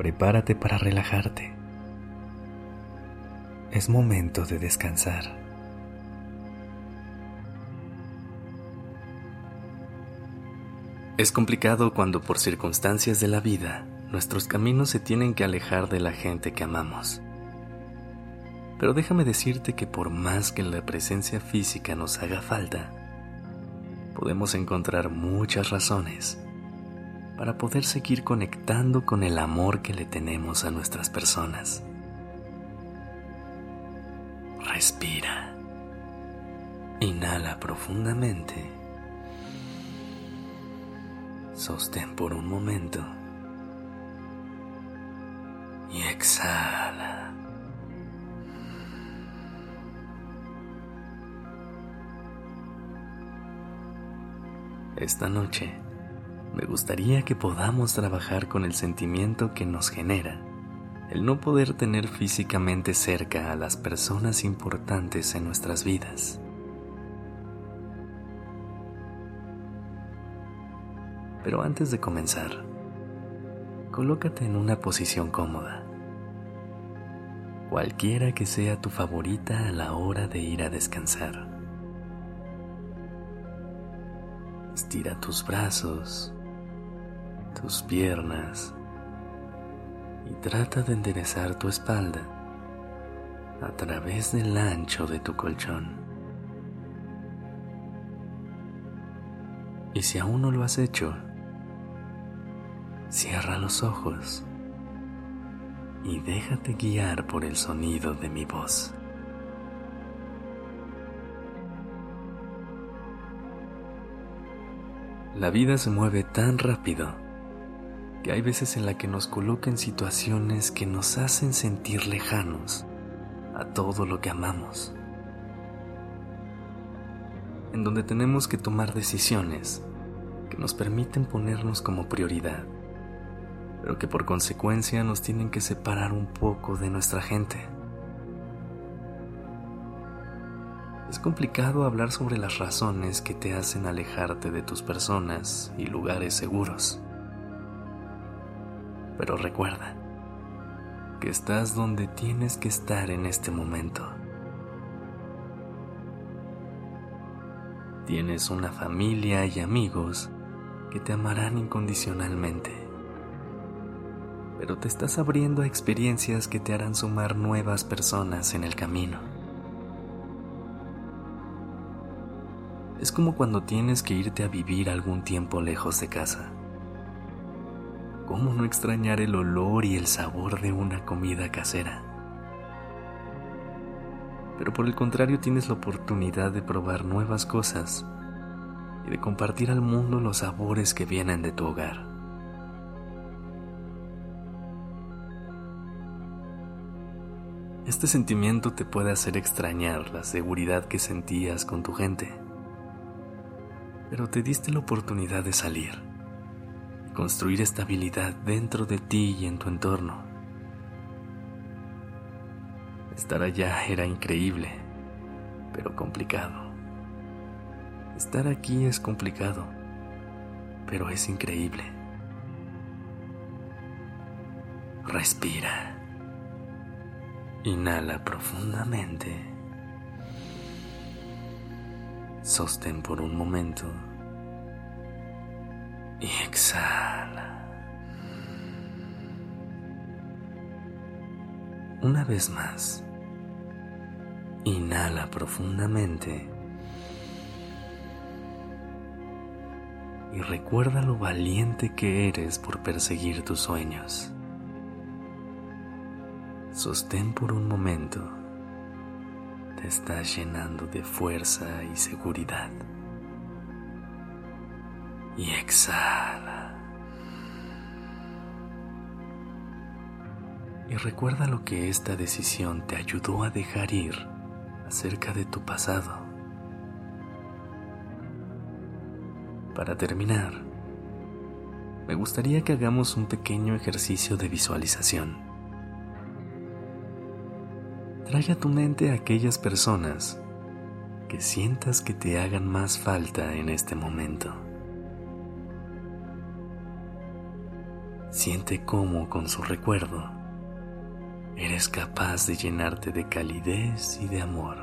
Prepárate para relajarte. Es momento de descansar. Es complicado cuando por circunstancias de la vida nuestros caminos se tienen que alejar de la gente que amamos. Pero déjame decirte que por más que la presencia física nos haga falta, podemos encontrar muchas razones para poder seguir conectando con el amor que le tenemos a nuestras personas. Respira. Inhala profundamente. Sostén por un momento. Y exhala. Esta noche me gustaría que podamos trabajar con el sentimiento que nos genera el no poder tener físicamente cerca a las personas importantes en nuestras vidas. Pero antes de comenzar, colócate en una posición cómoda, cualquiera que sea tu favorita a la hora de ir a descansar. Estira tus brazos, tus piernas y trata de enderezar tu espalda a través del ancho de tu colchón. Y si aún no lo has hecho, cierra los ojos y déjate guiar por el sonido de mi voz. La vida se mueve tan rápido que hay veces en la que nos coloca en situaciones que nos hacen sentir lejanos a todo lo que amamos, en donde tenemos que tomar decisiones que nos permiten ponernos como prioridad, pero que por consecuencia nos tienen que separar un poco de nuestra gente. Es complicado hablar sobre las razones que te hacen alejarte de tus personas y lugares seguros. Pero recuerda que estás donde tienes que estar en este momento. Tienes una familia y amigos que te amarán incondicionalmente. Pero te estás abriendo a experiencias que te harán sumar nuevas personas en el camino. Es como cuando tienes que irte a vivir algún tiempo lejos de casa. ¿Cómo no extrañar el olor y el sabor de una comida casera? Pero por el contrario tienes la oportunidad de probar nuevas cosas y de compartir al mundo los sabores que vienen de tu hogar. Este sentimiento te puede hacer extrañar la seguridad que sentías con tu gente pero te diste la oportunidad de salir, construir estabilidad dentro de ti y en tu entorno. Estar allá era increíble, pero complicado. Estar aquí es complicado, pero es increíble. Respira. Inhala profundamente. Sostén por un momento y exhala. Una vez más, inhala profundamente y recuerda lo valiente que eres por perseguir tus sueños. Sostén por un momento te estás llenando de fuerza y seguridad. Y exhala. y recuerda lo que esta decisión te ayudó a dejar ir acerca de tu pasado. Para terminar, me gustaría que hagamos un pequeño ejercicio de visualización. Trae a tu mente a aquellas personas que sientas que te hagan más falta en este momento. Siente cómo con su recuerdo eres capaz de llenarte de calidez y de amor.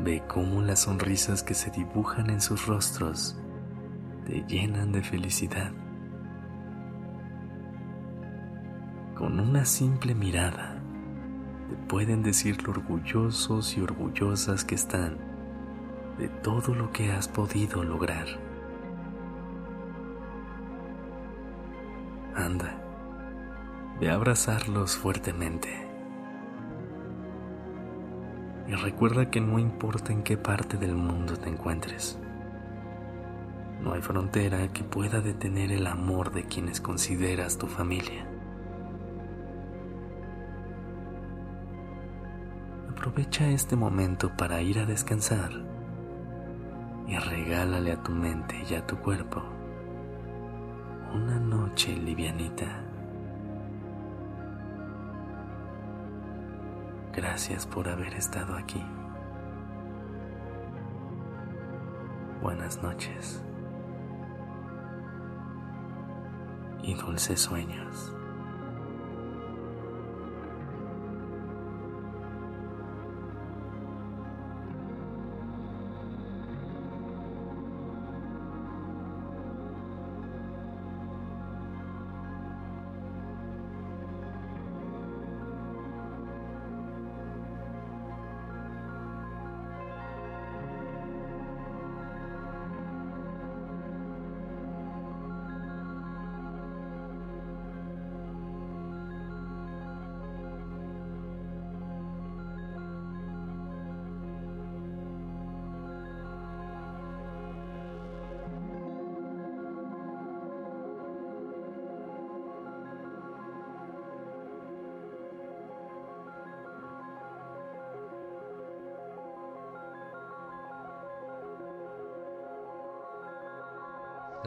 Ve cómo las sonrisas que se dibujan en sus rostros te llenan de felicidad. Con una simple mirada te pueden decir lo orgullosos y orgullosas que están de todo lo que has podido lograr. Anda de abrazarlos fuertemente. Y recuerda que no importa en qué parte del mundo te encuentres, no hay frontera que pueda detener el amor de quienes consideras tu familia. Aprovecha este momento para ir a descansar y regálale a tu mente y a tu cuerpo una noche livianita. Gracias por haber estado aquí. Buenas noches y dulces sueños.